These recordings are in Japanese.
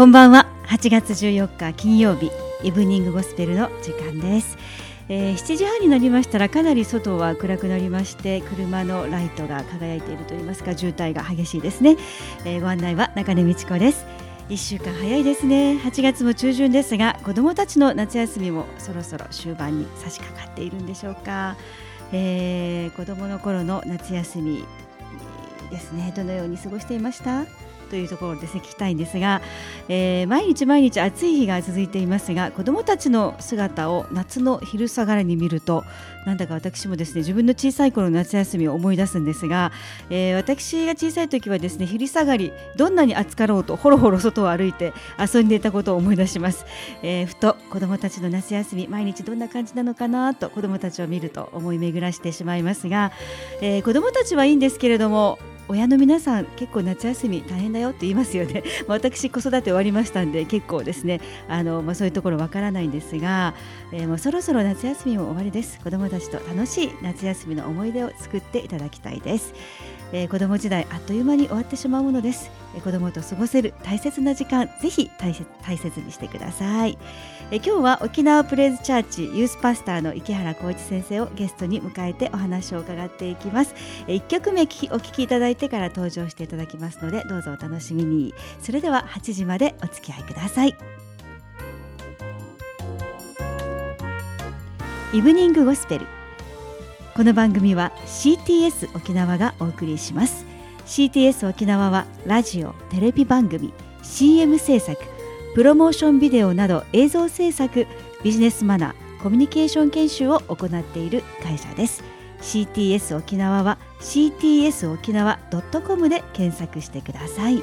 こんばんは。8月14日金曜日イブニングゴスペルの時間です、えー、7時半になりましたらかなり外は暗くなりまして車のライトが輝いているといいますか渋滞が激しいですね、えー、ご案内は中根美智子です。1週間早いですね。8月も中旬ですが子どもたちの夏休みもそろそろ終盤に差し掛かっているんでしょうか、えー、子どもの頃の夏休みですね。どのように過ごしていました？というところですね。聞きたいんですが、えー、毎日毎日暑い日が続いていますが子どもたちの姿を夏の昼下がりに見るとなんだか私もですね自分の小さい頃の夏休みを思い出すんですが、えー、私が小さい時はですね昼下がりどんなに暑かろうとほろほろ外を歩いて遊んでいたことを思い出します、えー、ふと子どもたちの夏休み毎日どんな感じなのかなと子どもたちを見ると思い巡らしてしまいますが、えー、子どもたちはいいんですけれども親の皆さん結構夏休み大変だよって言いますよね。私子育て終わりましたんで結構ですね。あの、まあ、そういうところわからないんですが、えー、もうそろそろ夏休みも終わりです。子どもたちと楽しい夏休みの思い出を作っていただきたいです。えー、子供時代あっという間に終わってしまうものです、えー、子供と過ごせる大切な時間ぜひ大切大切にしてください、えー、今日は沖縄プレイズチャーチユースパスターの池原浩一先生をゲストに迎えてお話を伺っていきます、えー、1曲目お聞きいただいてから登場していただきますのでどうぞお楽しみに。それでは8時までお付き合いください。イブニングゴスペルこの番組は CTS 沖縄がお送りします CTS 沖縄はラジオテレビ番組 CM 制作プロモーションビデオなど映像制作ビジネスマナーコミュニケーション研修を行っている会社です CTS 沖縄は CTS 沖縄 .com で検索してください。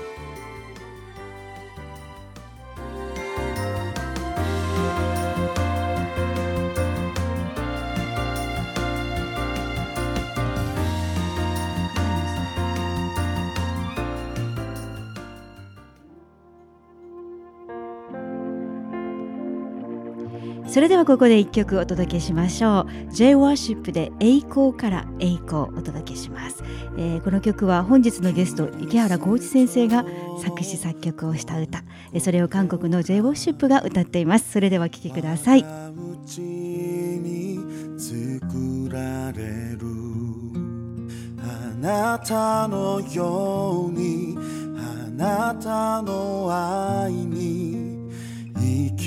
それではここで一曲お届けしましょう。J ワーシップで栄光から栄光お届けします、えー、この曲は本日のゲスト池原浩一先生が作詞作曲をした歌。それを韓国の J ワーシップが歌っています。それでは聴きください。あなたのようにあなたの愛に 生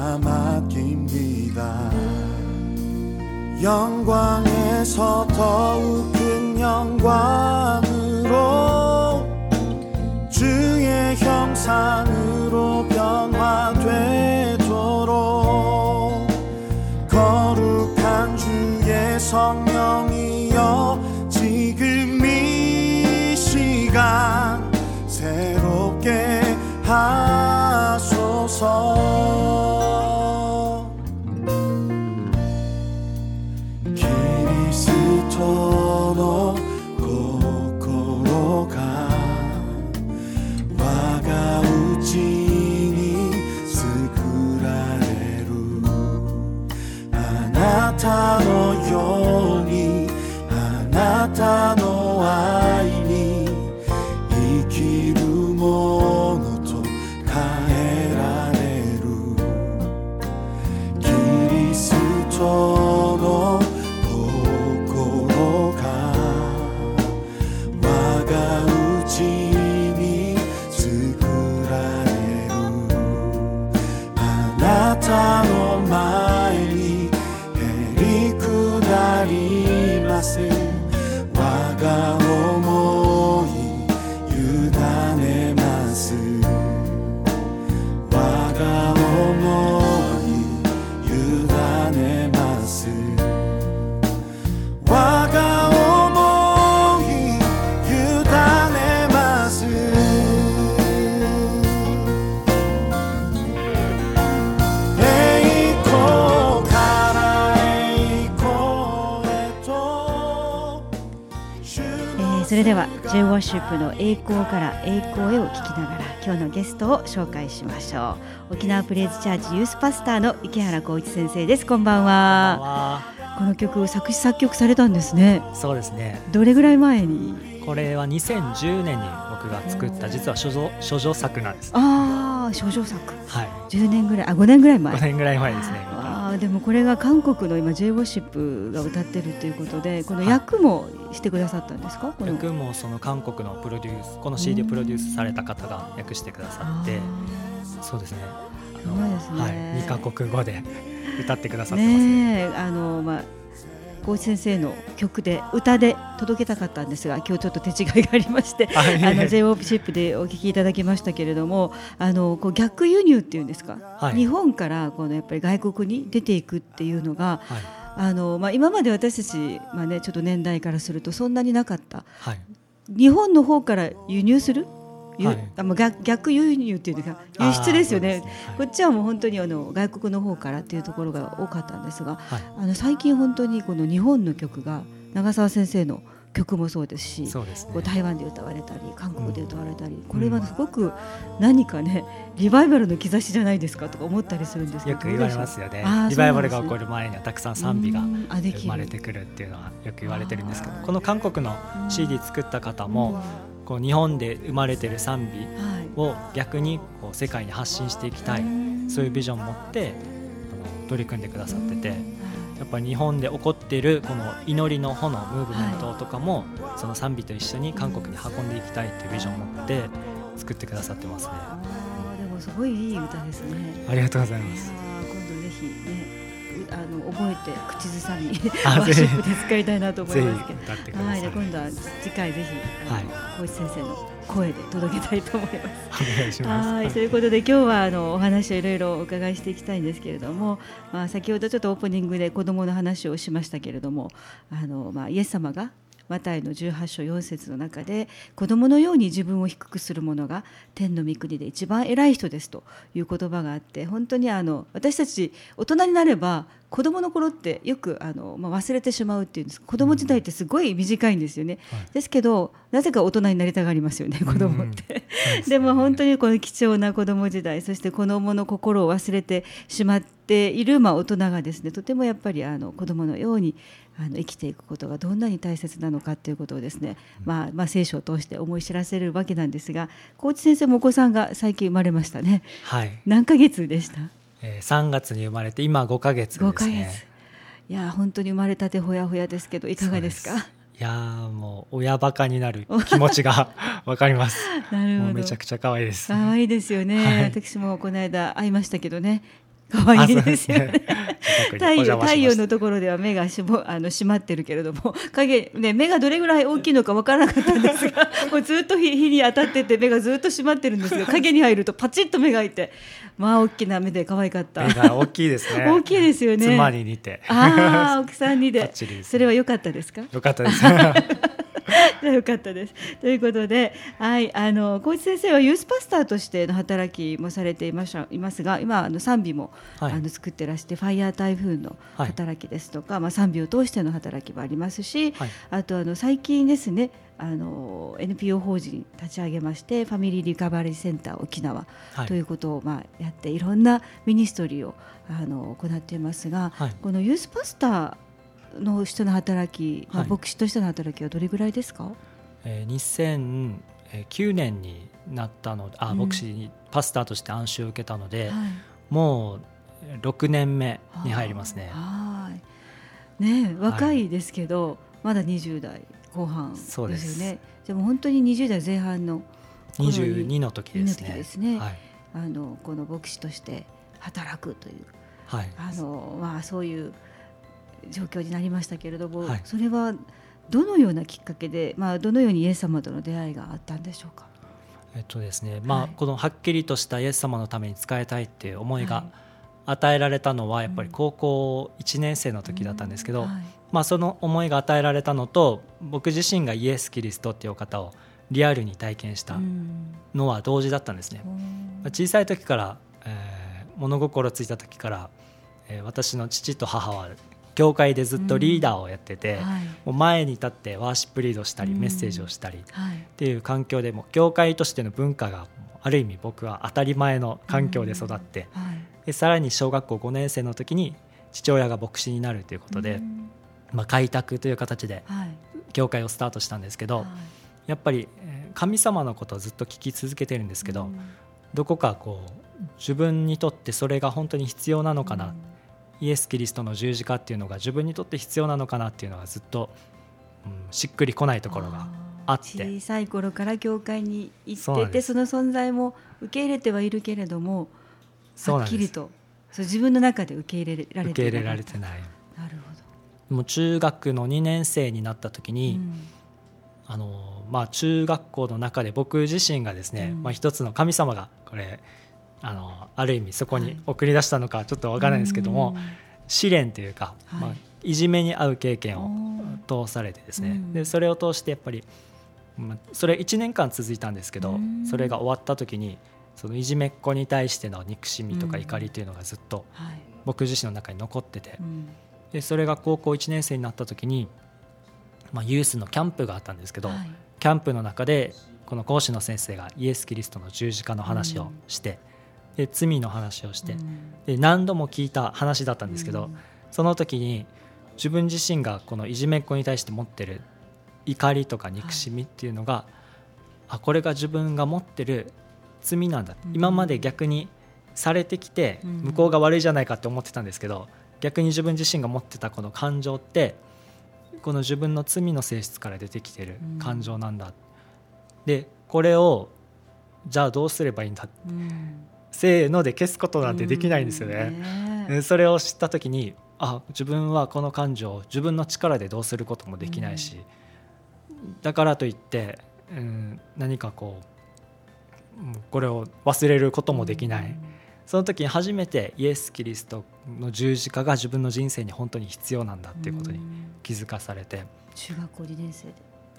다 맡깁니다 영광에서 더욱 큰 영광으로 주의 형상으로 변화되도록 거룩한 주의 성령이여 지금 이 시간 새롭게 하소서 ーシップの栄光から栄光へを聞きながら今日のゲストを紹介しましょう沖縄プレイズチャーチユースパスターの池原光一先生ですこんばんはこの曲作詞作曲されたんですね。そうですね。どれぐらい前に？これは2010年に僕が作った実は処女処女作なんです、ああ処女作。はい。10年ぐらいあ5年ぐらい前。5年ぐらい前ですねあでもこれが韓国の今 J ウォッシップが歌ってるということでこの役もしてくださったんですか、役もその韓国のプロデュースこの CD をプロデュースされた方が訳してくださってそうですね。すごいですね、はい、2か国語で歌ってくださってます。ね。ねあのまあ先生の曲で歌で届けたかったんですが今日ちょっと手違いがありまして あの j オープシップでお聞きいただきましたけれどもあのこう逆輸入っていうんですか、はい、日本からこのやっぱり外国に出ていくっていうのが、はい、あのまあ、今まで私たち、まあね、ちょっと年代からするとそんなになかった、はい、日本の方から輸入する？はい、あ逆逆輸入っていうか輸出ですよね、はい、こっちはもう本当にあの外国の方からっていうところが多かったんですが、はい、あの最近本当にこの日本の曲が長澤先生の曲もそうですしそうです、ね、こう台湾で歌われたり韓国で歌われたり、うん、これはすごく何かねリバイバルの兆しじゃないですかとか思ったりするんですけどよく言われますよね。リバイバルが起こる前にはたくさん賛美が生まれてくるっていうのはよく言われてるんですけどこの韓国の CD 作った方もこう日本で生まれてる賛美を逆にこう世界に発信していきたい、そういうビジョンを持って取り組んでくださってて。やっぱり日本で起こっているこの祈りの炎ムーブメントとかも、その賛美と一緒に韓国に運んでいきたいというビジョンを持って作ってくださってますね。でもすごいいい歌ですね。ありがとうございます。覚えて口ずさみワーシップで使いたいなと思いますけど、はい、今度は次回ぜひ、はい、小石先生の声で届けたいと思います。お願いします。はい、ということで今日はあのお話をいろいろお伺いしていきたいんですけれども、まあ先ほどちょっとオープニングで子供の話をしましたけれども、あのまあイエス様がマタイの18章4節の中で子供のように自分を低くする者が天の御国で一番偉い人ですという言葉があって本当にあの私たち大人になれば子供の頃ってよくあの、まあ、忘れてしまうっていうんです。子供時代ってすごい短いんですよね、はい、ですけどなぜか大人になりたがりますよね子供って、うん、でも本当にこの貴重な子供時代そして子供の心を忘れてしまっている、まあ、大人がですねとてもやっぱりあの子供のようにあの生きていくことがどんなに大切なのかということをですね、まあ、まあ聖書を通して思い知らせるわけなんですが高知先生もお子さんが最近生まれましたね。はい、何ヶ月でした？えー、3月に生まれて今5か月ですね。いや本当に生まれたてほやほやですけどいかがですか？いやもう親バカになる気持ちが わかります。なるほど。めちゃくちゃ可愛いです。可愛いですよね、はい、私もこの間会いましたけどね可愛いですよね。太陽太陽のところでは目がしぼ あの閉まってるけれども影ね目がどれぐらい大きいのかわからなかったんですが もうずっと日日に当たってて目がずっと閉まってるんですが影に入るとパチッと目が開いてまあ大きな目で可愛かった。大きいですね。大きいですよね。妻に似て。ああ奥さんにで。それは良かったですか？良かったです。じゃよかったです。ということで、はい、あの小内先生はユースパスターとしての働きもされていましたいますが、今あの賛美も、はい、あの作ってらしてファイヤー台風の働きですとか、はい、まあ賛美を通しての働きもありますし、はい、あとあの最近ですね。あの NPO 法人立ち上げましてファミリーリカバリーセンター沖縄ということをまあやっていろんなミニストリーをあの行っていますが、このユースパスターの人の働き、まあ、牧師としての働きはどれぐらいですか、えー、2009年になったのあ、うん、牧師にパスターとして暗唱を受けたので、はい、もう6年目に入りますね。はい。ね若いですけど、はい、まだ20代後半ですよね。でも本当に20代前半の22の時ですね。ですね、はい、あのこの牧師として働くという、はい、あのまあそういう状況になりましたけれども、はい、それはどのようなきっかけで、まあ、どのようにイエス様との出会いがあったんでしょうか？えっとですねまあ、はい、このはっきりとしたイエス様のために使いたいっていう思いが与えられたのはやっぱり高校1年生の時だったんですけど、まあ、その思いが与えられたのと僕自身がイエス・キリストっていう方をリアルに体験したのは同時だったんですね。小さい時から、えー、物心ついた時から、えー、私の父と母は兄教会でずっとリーダーをやってて、うん。はい、もう前に立ってワーシップリードしたり、メッセージをしたりっていう環境でも教会としての文化がある意味僕は当たり前の環境で育って、でさらに小学校5年生の時に父親が牧師になるということで、まあ、開拓という形で教会をスタートしたんですけど、やっぱり神様のことをずっと聞き続けてるんですけど、どこかこう自分にとってそれが本当に必要なのかな、イエス・キリストの十字架っていうのが自分にとって必要なのかなっていうのはずっと、うん、しっくりこないところがあって。小さい頃から教会に行っててその存在も受け入れてはいるけれどもはっきりとそう自分の中で受け入れられて受け入れられてない。なるほど。もう中学の2年生になった時に、うん、あのまあ、中学校の中で僕自身がですね、うん、まあ、一つの神様がこれあのある意味そこに送り出したのかちょっと分からないんですけども、はい、試練というか、はい、まあ、いじめに遭う経験を通されてですね。でそれを通してやっぱり、まあ、それ1年間続いたんですけどそれが終わった時にそのいじめっ子に対しての憎しみとか怒りというのがずっと僕自身の中に残っててでそれが高校1年生になった時に、まあ、ユースのキャンプがあったんですけど、はい、キャンプの中でこの講師の先生がイエス・キリストの十字架の話をして、で罪の話をして、で何度も聞いた話だったんですけど、その時に自分自身がこのいじめっ子に対して持ってる怒りとか憎しみっていうのが、はい、あこれが自分が持ってる罪なんだ、うん、今まで逆にされてきて向こうが悪いじゃないかって思ってたんですけど逆に自分自身が持ってたこの感情ってこの自分の罪の性質から出てきてる感情なんだ、うん、でこれをじゃあどうすればいいんだ、うん、せーので消すことなんてできないんですよね。ねそれを知った時にあ自分はこの感情を自分の力でどうすることもできないし、うん、だからといって、うん、何かこうこれを忘れることもできない、うん、その時に初めてイエス・キリストの十字架が自分の人生に本当に必要なんだっていうことに気づかされて、中学校2年生で。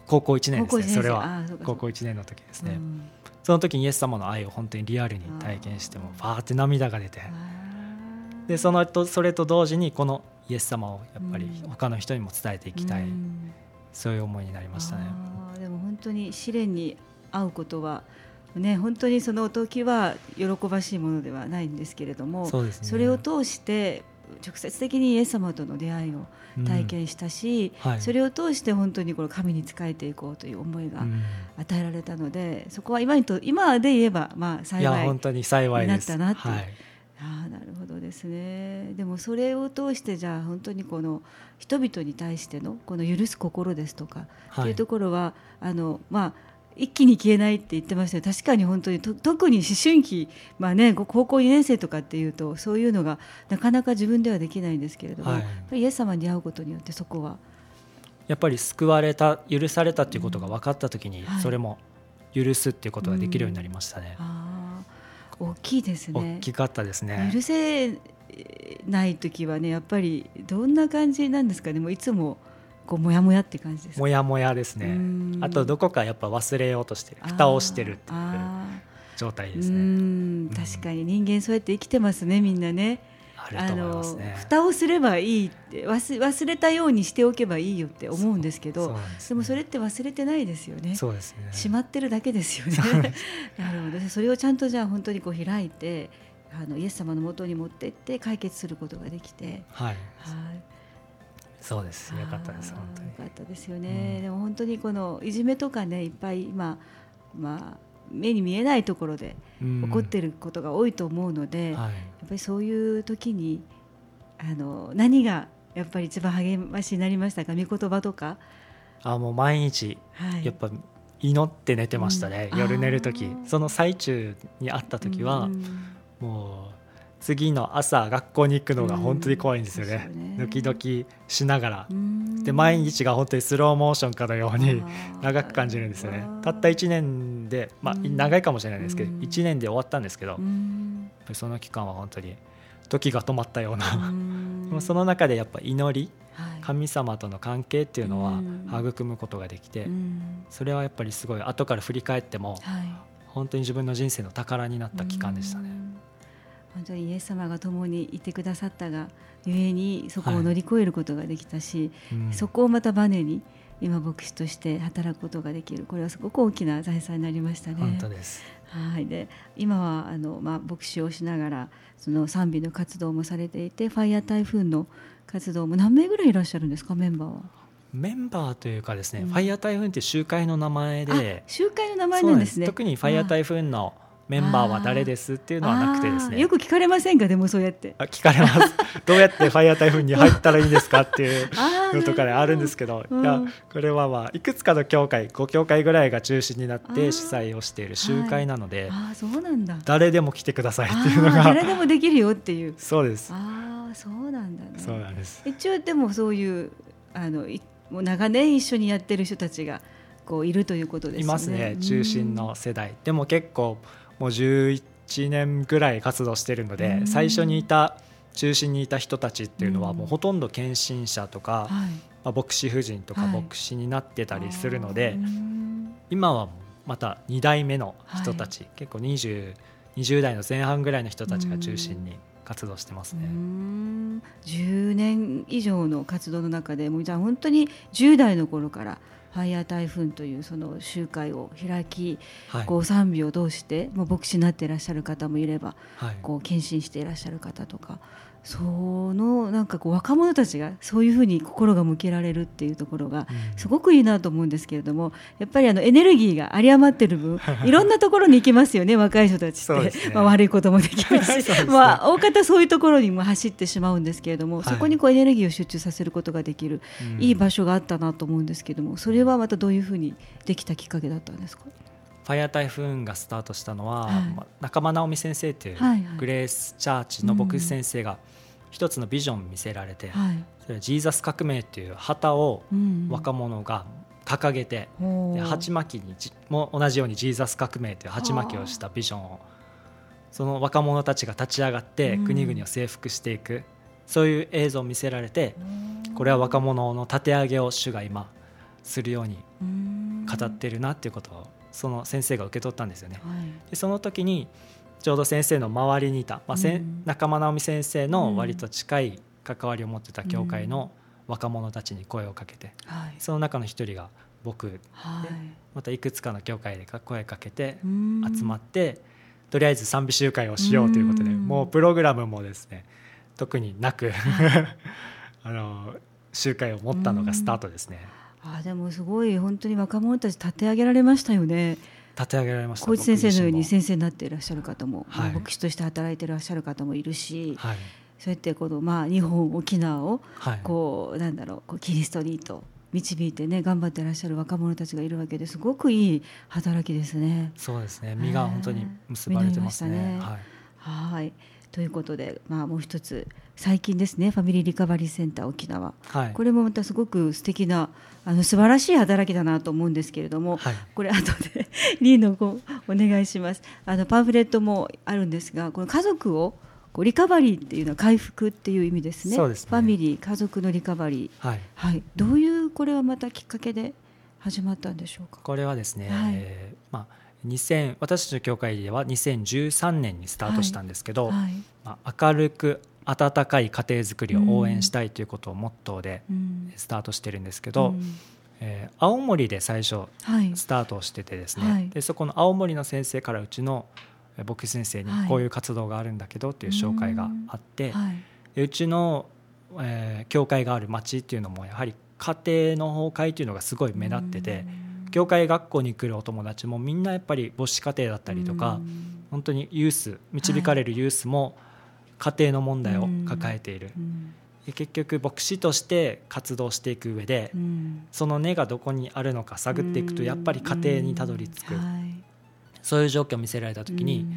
高校1年ですねそれは。高校1年の時ですね。その時にイエス様の愛を本当にリアルに体験してもバー。って涙が出て。でそのとそれと同時にこのイエス様をやっぱり他の人にも伝えていきたい、そういう思いになりましたね。でも本当に試練に会うことはね、本当にその時は喜ばしいものではないんですけれどもそ、ね,、れを通して直接的にイエス様との出会いを体験したし、うん。はい、それを通して本当にこの神に仕えていこうという思いが与えられたので、うん、そこは今にと今で言えばまあ幸いになったなってい。う。あなるほどですね。でもそれを通してじゃあ本当にこの人々に対してのこの許す心ですとか、はい、というところはあのまあ一気に消えないって言ってました確かに本当に特に思春期、まあね、高校2年生とかっていうとそういうのがなかなか自分ではできないんですけれども、はい、やっぱりイエス様に会うことによってそこは。やっぱり救われた許されたっていうことが分かった時に、うん、それも許すっていうことができるようになりましたね。うん、大きいですね。大きかったですね。許せない時はねやっぱりどんな感じなんですかね。もういつもこうモヤモヤって感じですもやもやですね。あとどこかやっぱ忘れようとしてる。蓋をしてるっていう状態ですね。確かに。人間そうやって生きてますねみんなね。あの蓋をすればいいって忘忘れたようにしておけばいいよって思うんですけどでもそれって忘れてないですよね。そうですね。しまってるだけですよね。なるほど。それをちゃんとじゃあ本当にこう開いてあのイエス様のもとに持ってって解決することができて。はい、はいそうです。よかったです。本当に。よかったですよね、うん、でも本当にこのいじめとかねいっぱい今まあ目に見えないところで起こっていることが多いと思うので、うんはい、やっぱりそういう時にあの何がやっぱり一番励ましになりましたか？御言葉とか？あもう毎日、はい、やっぱ祈って寝てましたね、うん、夜寝る時。その最中に会った時は、もう次の朝学校に行くのが本当に怖いんですよね,、ドキドキしながら。で毎日が本当にスローモーションかのように長く感じるんですよね。たった1年で、まあ、長いかもしれないですけど1年で終わったんですけどその期間は本当に時が止まったような。その中でやっぱ祈り、神様との関係っていうのは育むことができてそれはやっぱりすごい後から振り返っても、本当に自分の人生の宝になった期間でしたね。本当にイエス様が共にいてくださったがゆえにそこを乗り越えることができたし、はいうん、そこをまたバネに今牧師として働くことができる。これはすごく大きな財産になりましたね。本当です。はい。で今はあの、まあ、牧師をしながらその賛美の活動もされていてファイヤー台風の活動も何名ぐらいいらっしゃるんですかメンバーは？メンバーというかですね、うん、ファイヤー台風って集会の名前で。集会の名前なんですね。特にファイヤー台風のメンバーは誰ですっていうのはなくてですね。よく聞かれませんか？でもそうやって。あ聞かれます。どうやってファイヤー台風に入ったらいいんですかっていうのとかであるんですけど、いやこれはまあいくつかの教会5教会ぐらいが中心になって主催をしている集会なので、あそうなんだ。誰でも来てくださいっていうのが誰でもできるよっていう。そうです。ああそうなんだね。そうなんです。一応でもそういうあのもう長年一緒にやってる人たちがこういるということですね。いますね。中心の世代。でも結構もう11 1年ぐらい活動してるので、最初にいた中心にいた人たちっていうのはもうほとんど献身者とか、まあ、牧師夫人とか牧師になってたりするので、今はまた2代目の人たち、結構 20, 20代の前半ぐらいの人たちが中心に活動してますね。10年以上の活動の中でもうじゃあ本当に10代の頃からファイヤー台風というその集会を開き、はい、こう賛美を通してもう牧師になっていらっしゃる方もいれば、はい、こう献身していらっしゃる方とかそのなんかこう若者たちがそういうふうに心が向けられるっていうところがすごくいいなと思うんですけれどもやっぱりあのエネルギーが有り余ってる分 いろんなところに行きますよね若い人たちって、ね、まあ、悪いこともできるし、ね、まあ、大方そういうところにも走ってしまうんですけれども、はい、そこにこうエネルギーを集中させることができる、いい場所があったなと思うんですけれどもそれはまたどういうふうにできたきっかけだったんですか？ファイア台風がスタートしたのは、はい、仲間直美先生というグレースチャーチの牧師先生が、一つのビジョン見せられて、はい、それはジーザス革命っていう旗を若者が掲げて、う。ん、で鉢巻きにも同じようにジーザス革命という鉢巻きをしたビジョンをその若者たちが立ち上がって国々を征服していく、うん、そういう映像を見せられて、これは若者の立て上げを主が今するように語っているなっていうことをその先生が受け取ったんですよね。はい、でその時にちょうど先生の周りにいた、まあうん、仲間直美先生の割と近い関わりを持ってた教会の若者たちに声をかけて、うん、その中の一人が僕で、はい、またいくつかの教会で声かけて集まって、とりあえず賛美集会をしようということで、もうプログラムもですね特になく あの集会を持ったのがスタートですね。あでもすごい本当に若者たち立て上げられましたよね。立て上げられました小内先生のように先生になっていらっしゃる方も、はい、牧師として働いていらっしゃる方もいるし、はい、そうやってこの、まあ、日本沖縄をこう、なんだろうこうキリストにと導いてね頑張っていらっしゃる若者たちがいるわけですごくいい働きですね。そうですね。実が本当に結ばれてますね。ねはい。はいということで、まあ、もう一つ最近ですねファミリーリカバリーセンター沖縄、はい、これもまたすごく素敵なあの素晴らしい働きだなと思うんですけれども、はい、これ後で リーの子お願いします。あのパンフレットもあるんですがこの家族をこうリカバリーっていうのは回復っていう意味ですね、ね、ファミリー家族のリカバリー、はい、はい、どういうこれはまたきっかけで始まったんでしょうか？これはですね、はい、えー、まあ2000私たちの教会では2013年にスタートしたんですけど、はいはい、まあ、明るく温かい家庭づくりを応援したいということをモットーでスタートしてるんですけど、うん、えー、青森で最初スタートをしててですね、はい、でそこの青森の先生からうちの牧師先生にこういう活動があるんだけどっていう紹介があって、うちの、えー、教会がある町っていうのもやはり家庭の崩壊というのがすごい目立ってて。教会学校に来るお友達もみんなやっぱり母子家庭だったりとか本当にユース導かれるユースも家庭の問題を抱えている、結局牧師として活動していく上で、その根がどこにあるのか探っていくとやっぱり家庭にたどり着く、そういう状況を見せられた時に、やっ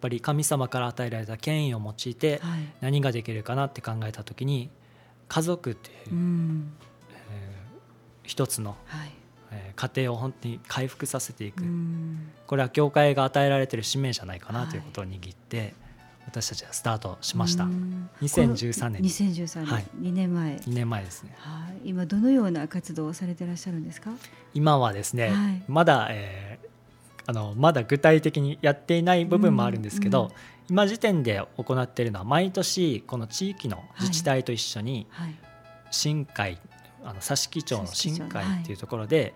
ぱり神様から与えられた権威を用いて何ができるかなって考えた時に家族っていう、えー、一つの、えー、家庭を本当に回復させていく。これは教会が与えられている使命じゃないかなということを握って、私たちはスタートしました。2013年。2013年、はい、2年前。2年前ですね、はい、今どのような活動をされていらっしゃるんですか？今はですね、はい、まだ、えー、あのまだ具体的にやっていない部分もあるんですけど、今時点で行っているのは毎年この地域の自治体と一緒に新会、あの佐敷町の新会っていうところで、はい、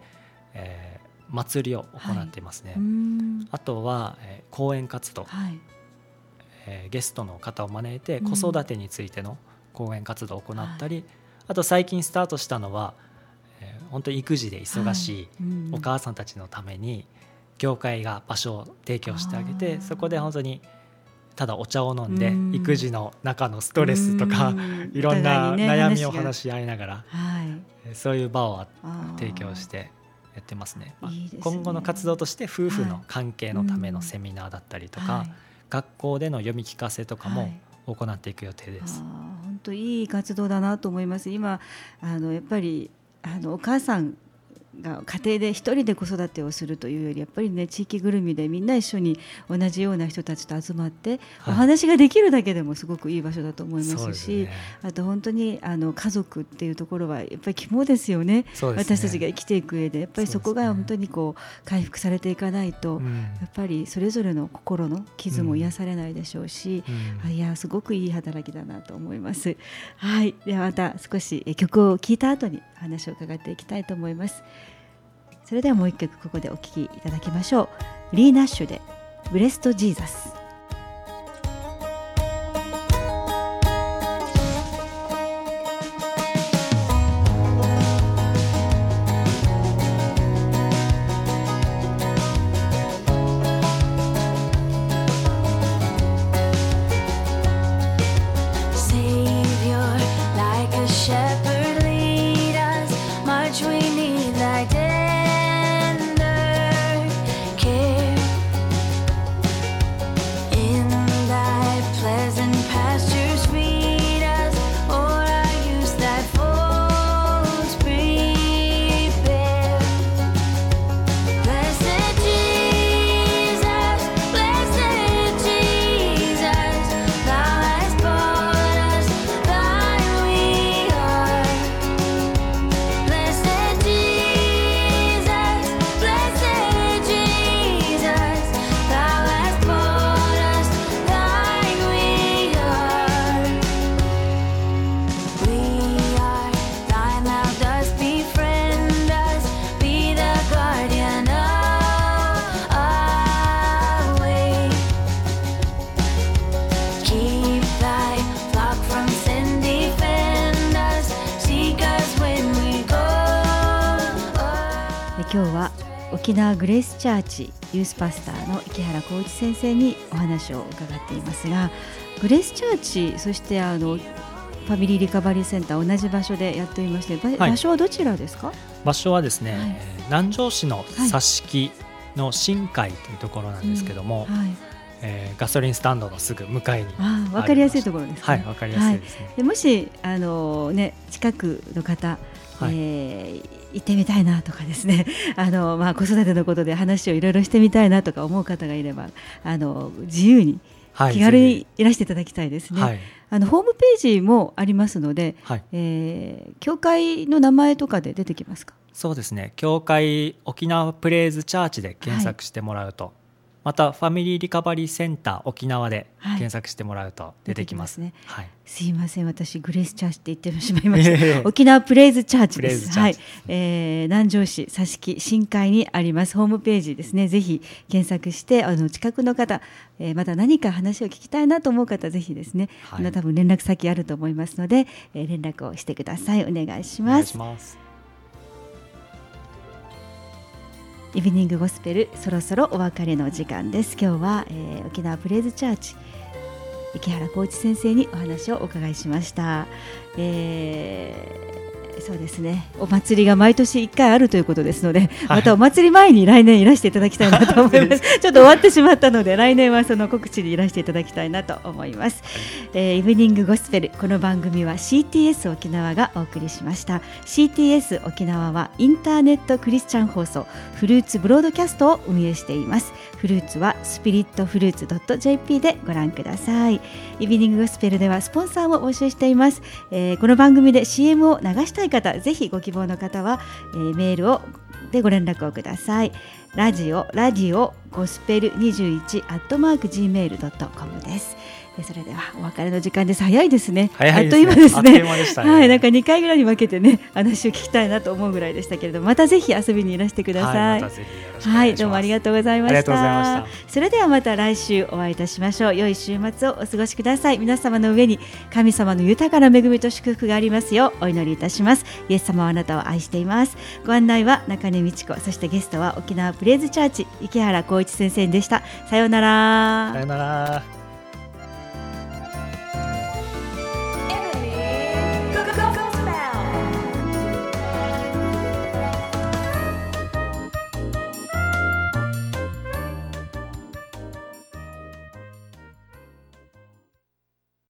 えー、祭りを行っていますね。はい、あとは、えー、講演活動、はい、えー、ゲストの方を招いて子育てについての講演活動を行ったり、あと最近スタートしたのは、えー、本当に育児で忙しいお母さんたちのために業界が場所を提供してあげてそこで本当にただお茶を飲んで育児の中のストレスとか いろんな悩みを話し合いながら、そういう場を提供してやってますね。今後の活動として夫婦の関係のためのセミナーだったりとか、学校での読み聞かせとかも行っていく予定です。本当いい活動だなと思います。今あのやっぱりあのお母さんが家庭で一人で子育てをするというよりやっぱりね地域ぐるみでみんな一緒に同じような人たちと集まってお話ができるだけでもすごくいい場所だと思いますし、ね、あと本当にあの家族っていうところはやっぱり肝ですよね、ね、私たちが生きていく上で。やっぱりそこが本当にこう回復されていかないと、やっぱりそれぞれの心の傷も癒されないでしょうし、うん、いやすごくいい働きだなと思います。はい、ではまた少し曲を聴いた後に話を伺っていきたいと思います。それではもう一曲ここでお聴きいただきましょう。リー・ナッシュで「Blessed Jesus」沖縄グレースチャーチユースパスターの池原浩一先生にお話を伺っていますがグレースチャーチそしてあのファミリーリカバリーセンター同じ場所でやっておりまして、はい、場所はどちらですか？場所はですね、はい、南城市の佐敷の新海というところなんですけども、うんはい、えー、ガソリンスタンドのすぐ向かいにあ分かりやすいところです、ね、はい分かりやすいですね、でもしあのね近くの方はい、えー、行ってみたいなとかですね。あの、まあ、子育てのことで話をいろいろしてみたいなとか思う方がいればあの自由に気軽にいらしていただきたいですね。はい、あのホームページもありますので、はい、えー、教会の名前とかで出てきますか？そうですね。教会沖縄プレイズチャーチで検索してもらうと、またファミリーリカバリーセンター沖縄で検索してもらうと出てきます,、ね。はい、すいません。私グレースチャーチって言ってしまいました。沖縄プレイズチャーチです。はい、えー、南城市佐敷新海にあります。ホームページですね。ぜひ検索してあの近くの方、えー、また何か話を聞きたいなと思う方ぜひですね、はい、あの多分連絡先あると思いますので、えー、連絡をしてください。お願いしますイブニングゴスペルそろそろお別れの時間です。今日は、えー、沖縄プレイズチャーチ池原浩一先生にお話をお伺いしました、えーそうですね。お祭りが毎年1回あるということですので、はい、またお祭り前に来年いらしていただきたいなと思います。ちょっと終わってしまったので来年はその告知にいらしていただきたいなと思います、えー、イブニングゴスペルこの番組は CTS 沖縄がお送りしました。CTS 沖縄はインターネットクリスチャン放送フルーツブロードキャストを運営しています。フルーツはスピリットフルーツ .jp でご覧ください。イブニングゴスペルではスポンサーを募集しています、えー、この番組で CM を流したい方ぜひご希望の方は、えー、メールをでご連絡をください。ラジオラジオゴスペル21アットマーク gmail.com です。それではお別れの時間です。早いですね。早いですね。あっという間ですね、ね、はいなんか2回ぐらいに分けてね話を聞きたいなと思うぐらいでしたけれどもまたぜひ遊びにいらしてください、はい、はい、どうもありがとうございました。それではまた来週お会いいたしましょう。良い週末をお過ごしください。皆様の上に神様の豊かな恵みと祝福がありますようお祈りいたします。イエス様はあなたを愛しています。ご案内は中根美智子そしてゲストは沖縄プレイズチャーチ池原浩一先生でした。さようなら。さようなら。